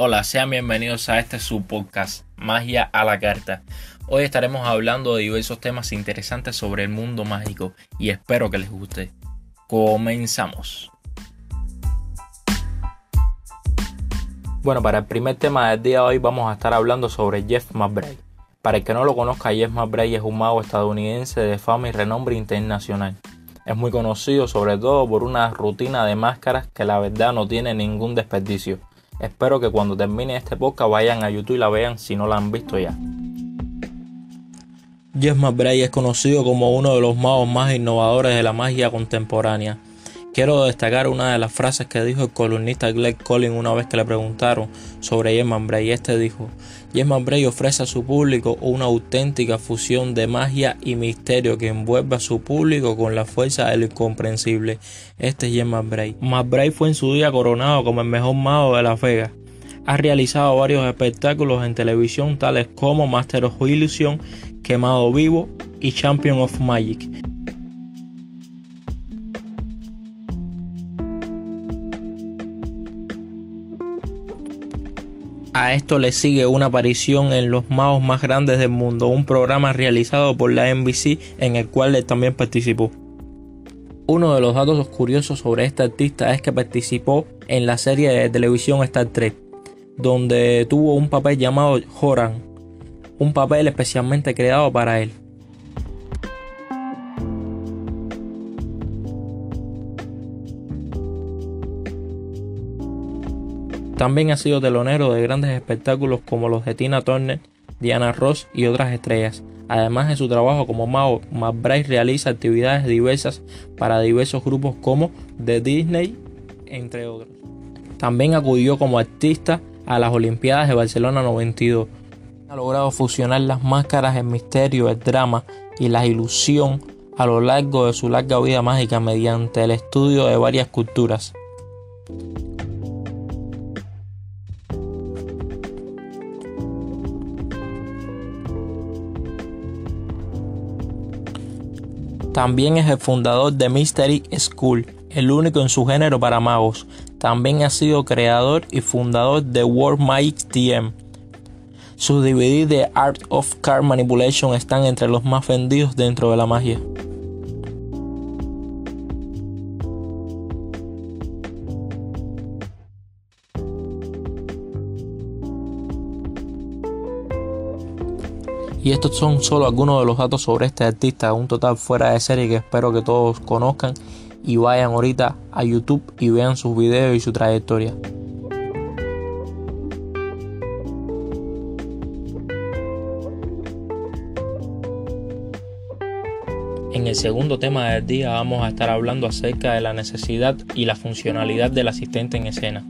Hola, sean bienvenidos a este su podcast, Magia a la Carta. Hoy estaremos hablando de diversos temas interesantes sobre el mundo mágico y espero que les guste. Comenzamos. Bueno, para el primer tema del día de hoy vamos a estar hablando sobre Jeff McBride. Para el que no lo conozca, Jeff McBride es un mago estadounidense de fama y renombre internacional. Es muy conocido sobre todo por una rutina de máscaras que la verdad no tiene ningún desperdicio Espero que cuando termine este podcast vayan a YouTube y la vean si no la han visto ya. Jeff McBride es conocido como uno de los magos más innovadores de la magia contemporánea. Quiero destacar una de las frases que dijo el columnista Greg Collins una vez que le preguntaron sobre Jeff Bray. Este dijo, Jeff Bray ofrece a su público una auténtica fusión de magia y misterio que envuelve a su público con la fuerza del incomprensible. Este es Jeff Bray. McBride fue en su día coronado como el mejor mago de la Vega. Ha realizado varios espectáculos en televisión tales como Master of Illusion, Quemado Vivo y Champion of Magic. A esto le sigue una aparición en Los Magos Más Grandes del Mundo, un programa realizado por la NBC en el cual él también participó. Uno de los datos curiosos sobre este artista es que participó en la serie de televisión Star Trek, donde tuvo un papel llamado Horan, un papel especialmente creado para él. También ha sido telonero de grandes espectáculos como los de Tina Turner, Diana Ross y otras estrellas. Además de su trabajo como mago, McBride realiza actividades diversas para diversos grupos como The Disney, entre otros. También acudió como artista a las Olimpiadas de Barcelona 92. Ha logrado fusionar las máscaras, el misterio, el drama y la ilusión a lo largo de su larga vida mágica mediante el estudio de varias culturas. También es el fundador de Mystery School, el único en su género para magos. También ha sido creador y fundador de World Magic TM. Sus DVD de Art of Card Manipulation están entre los más vendidos dentro de la magia. Y estos son solo algunos de los datos sobre este artista, un total fuera de serie que espero que todos conozcan y vayan ahorita a YouTube y vean sus videos y su trayectoria. En el segundo tema del día vamos a estar hablando acerca de la necesidad y la funcionalidad del asistente en escena.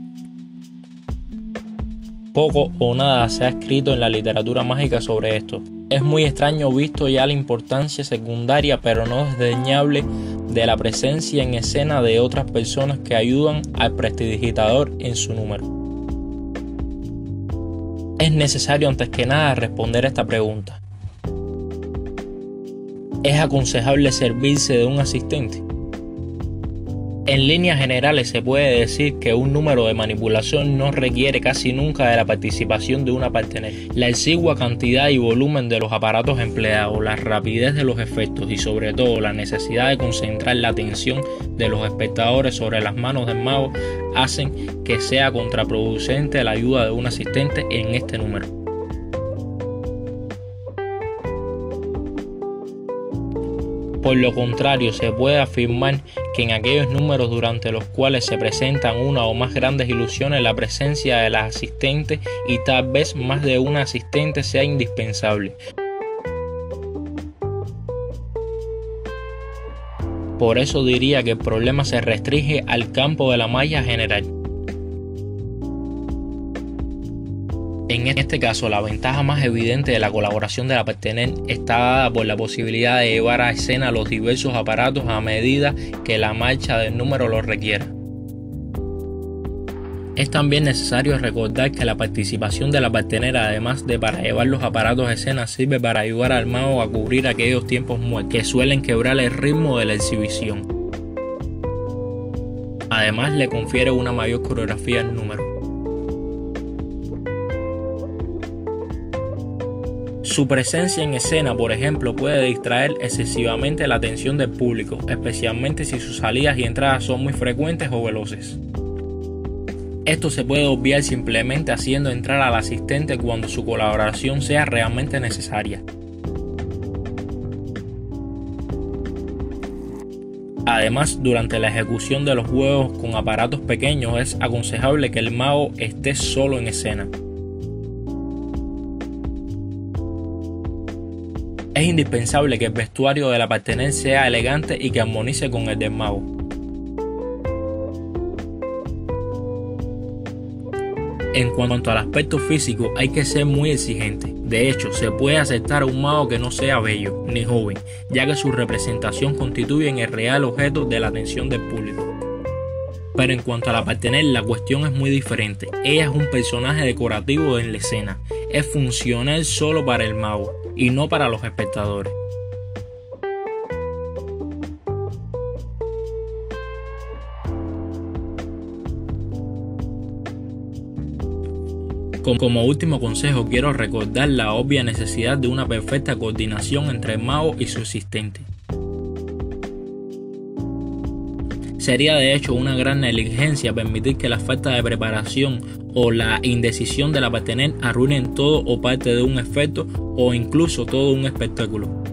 Poco o nada se ha escrito en la literatura mágica sobre esto, es muy extraño visto ya la importancia secundaria pero no desdeñable de la presencia en escena de otras personas que ayudan al prestidigitador en su número. Es necesario antes que nada responder a esta pregunta. ¿Es aconsejable servirse de un asistente? En líneas generales se puede decir que un número de manipulación no requiere casi nunca de la participación de una partener. La exigua cantidad y volumen de los aparatos empleados, la rapidez de los efectos y sobre todo la necesidad de concentrar la atención de los espectadores sobre las manos del mago hacen que sea contraproducente la ayuda de un asistente en este número. Por lo contrario, se puede afirmar que en aquellos números durante los cuales se presentan una o más grandes ilusiones, la presencia de las asistentes y tal vez más de una asistente sea indispensable. Por eso diría que el problema se restringe al campo de la malla general. En este caso, la ventaja más evidente de la colaboración de la pertener está dada por la posibilidad de llevar a escena los diversos aparatos a medida que la marcha del número lo requiera. Es también necesario recordar que la participación de la partener, además de para llevar los aparatos a escena, sirve para ayudar al mago a cubrir aquellos tiempos muertos que suelen quebrar el ritmo de la exhibición. Además, le confiere una mayor coreografía al número. Su presencia en escena, por ejemplo, puede distraer excesivamente la atención del público, especialmente si sus salidas y entradas son muy frecuentes o veloces. Esto se puede obviar simplemente haciendo entrar al asistente cuando su colaboración sea realmente necesaria. Además, durante la ejecución de los juegos con aparatos pequeños es aconsejable que el mago esté solo en escena. Es indispensable que el vestuario de la partener sea elegante y que armonice con el del mago. En cuanto al aspecto físico, hay que ser muy exigente. De hecho, se puede aceptar a un mago que no sea bello ni joven, ya que su representación constituye el real objeto de la atención del público. Pero en cuanto a la partener, la cuestión es muy diferente. Ella es un personaje decorativo en la escena. Es funcional solo para el mago y no para los espectadores. Como último consejo quiero recordar la obvia necesidad de una perfecta coordinación entre el mago y su asistente. Sería de hecho una gran negligencia permitir que la falta de preparación o la indecisión de la partener arruinen todo o parte de un efecto o incluso todo un espectáculo.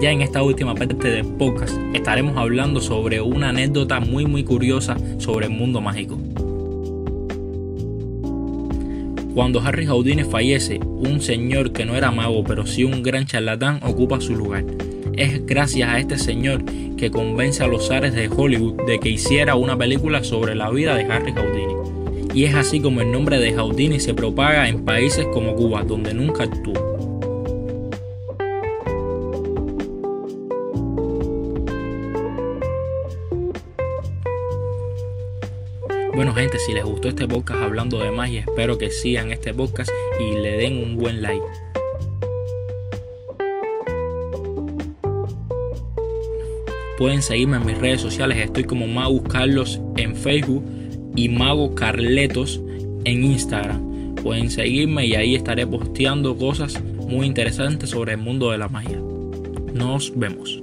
Ya en esta última parte del podcast estaremos hablando sobre una anécdota muy muy curiosa sobre el mundo mágico. Cuando Harry Houdini fallece, un señor que no era mago pero sí un gran charlatán ocupa su lugar. Es gracias a este señor que convence a los ares de Hollywood de que hiciera una película sobre la vida de Harry Houdini. Y es así como el nombre de Houdini se propaga en países como Cuba, donde nunca actuó. Bueno gente, si les gustó este podcast hablando de magia, espero que sigan este podcast y le den un buen like. Pueden seguirme en mis redes sociales, estoy como Magus Carlos en Facebook y Mago Carletos en Instagram. Pueden seguirme y ahí estaré posteando cosas muy interesantes sobre el mundo de la magia. Nos vemos.